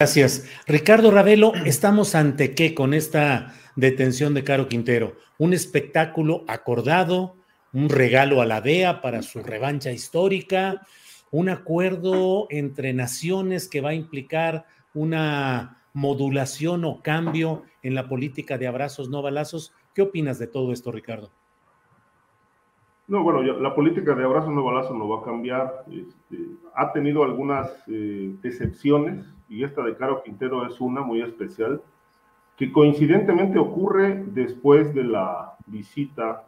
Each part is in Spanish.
Gracias. Ricardo Ravelo, ¿estamos ante qué con esta detención de Caro Quintero? ¿Un espectáculo acordado? ¿Un regalo a la DEA para su revancha histórica? ¿Un acuerdo entre naciones que va a implicar una modulación o cambio en la política de abrazos no balazos? ¿Qué opinas de todo esto, Ricardo? No, bueno, la política de abrazos no balazos no va a cambiar. Este, ha tenido algunas eh, excepciones y esta de Caro Quintero es una muy especial, que coincidentemente ocurre después de la visita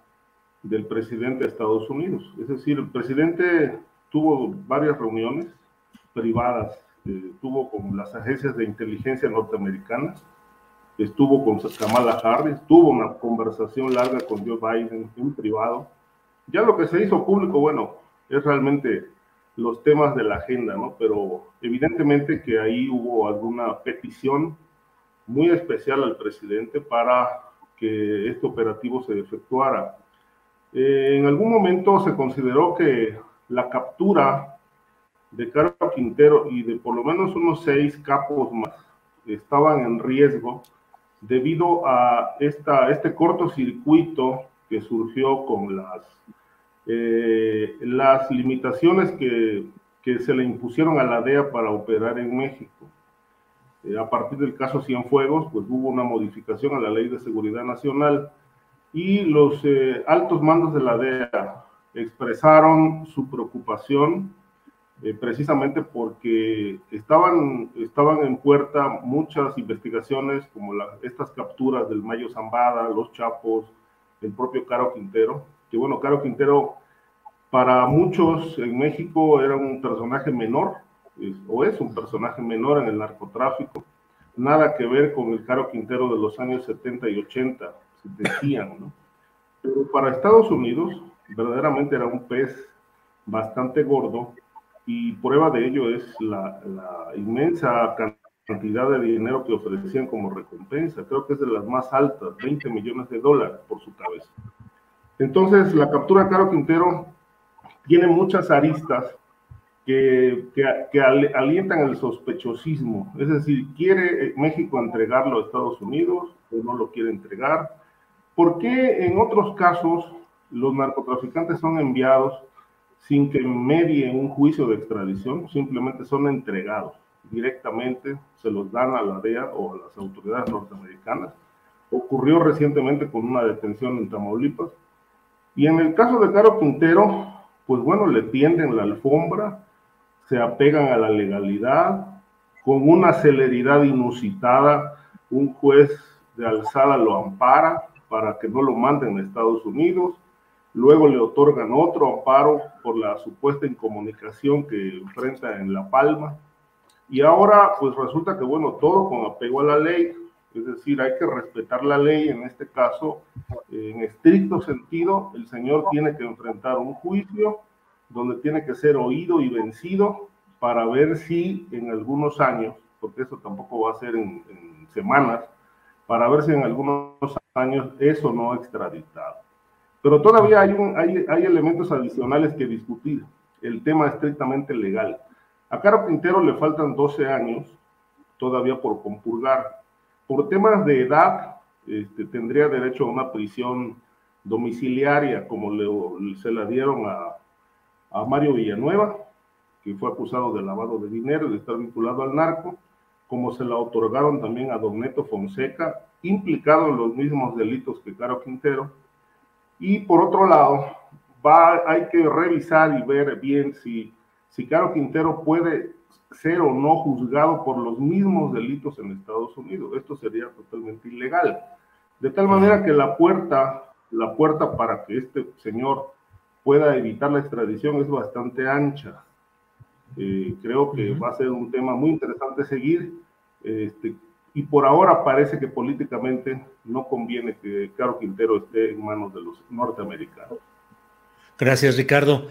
del presidente de Estados Unidos. Es decir, el presidente tuvo varias reuniones privadas, eh, tuvo con las agencias de inteligencia norteamericanas, estuvo con Kamala Harris, tuvo una conversación larga con Joe Biden en privado. Ya lo que se hizo público, bueno, es realmente los temas de la agenda, ¿no? Pero evidentemente que ahí hubo alguna petición muy especial al presidente para que este operativo se efectuara. Eh, en algún momento se consideró que la captura de Carlos Quintero y de por lo menos unos seis capos más estaban en riesgo debido a esta, este cortocircuito que surgió con las eh, las limitaciones que, que, se le impusieron a la DEA para operar en México. Eh, a partir del caso Cienfuegos, pues hubo una modificación a la Ley de Seguridad Nacional y los eh, altos mandos de la DEA expresaron su preocupación precisamente porque estaban, estaban en puerta muchas investigaciones como estas capturas del Mayo Zambada, los Chapos, el propio Caro Quintero, que bueno, Caro Quintero para muchos en México era un personaje menor, o es un personaje menor en el narcotráfico, nada que ver con el Caro Quintero de los años 70 y 80, se decían, ¿no? Pero para Estados Unidos, verdaderamente era un pez bastante gordo, y prueba de ello es la, la inmensa cantidad de dinero que ofrecían como recompensa. Creo que es de las más altas, 20 millones de dólares por su cabeza. Entonces, la captura de Caro Quintero tiene muchas aristas que, que, alientan el sospechosismo. Es decir, ¿quiere México entregarlo a Estados Unidos o no lo quiere entregar? ¿Por qué en otros casos los narcotraficantes son enviados sin que medie un juicio de extradición? Simplemente son entregados directamente, se los dan a la DEA o a las autoridades norteamericanas. Ocurrió recientemente con una detención en Tamaulipas. Y en el caso de Caro Quintero, pues bueno, le tienden la alfombra, se apegan a la legalidad, con una celeridad inusitada, un juez de alzada lo ampara para que no lo manden a Estados Unidos, luego le otorgan otro amparo por la supuesta incomunicación que enfrenta en La Palma, y ahora pues resulta que bueno, todo con apego a la ley, es decir, hay que respetar la ley, en este caso, en estricto sentido, el señor tiene que enfrentar un juicio donde tiene que ser oído y vencido para ver si en algunos años, porque eso tampoco va a ser en, semanas, para ver si en algunos años eso no extraditado. Pero todavía hay, un, hay, hay elementos adicionales que discutir, el tema estrictamente legal. A Caro Quintero le faltan 12 años todavía por compurgar por temas de edad, este, tendría derecho a una prisión domiciliaria, como se la dieron a, Mario Villanueva, que fue acusado de lavado de dinero de estar vinculado al narco, como se la otorgaron también a Don Neto Fonseca, implicado en los mismos delitos que Caro Quintero. Y por otro lado, hay que revisar y ver bien si, si Caro Quintero puede ser o no juzgado por los mismos delitos en Estados Unidos. Esto sería totalmente ilegal. De tal manera que la puerta, la puerta para que este señor pueda evitar la extradición es bastante ancha. Eh, creo que va a ser un tema muy interesante seguir. Este, y por ahora parece que políticamente no conviene que Caro Quintero esté en manos de los norteamericanos. Gracias, Ricardo.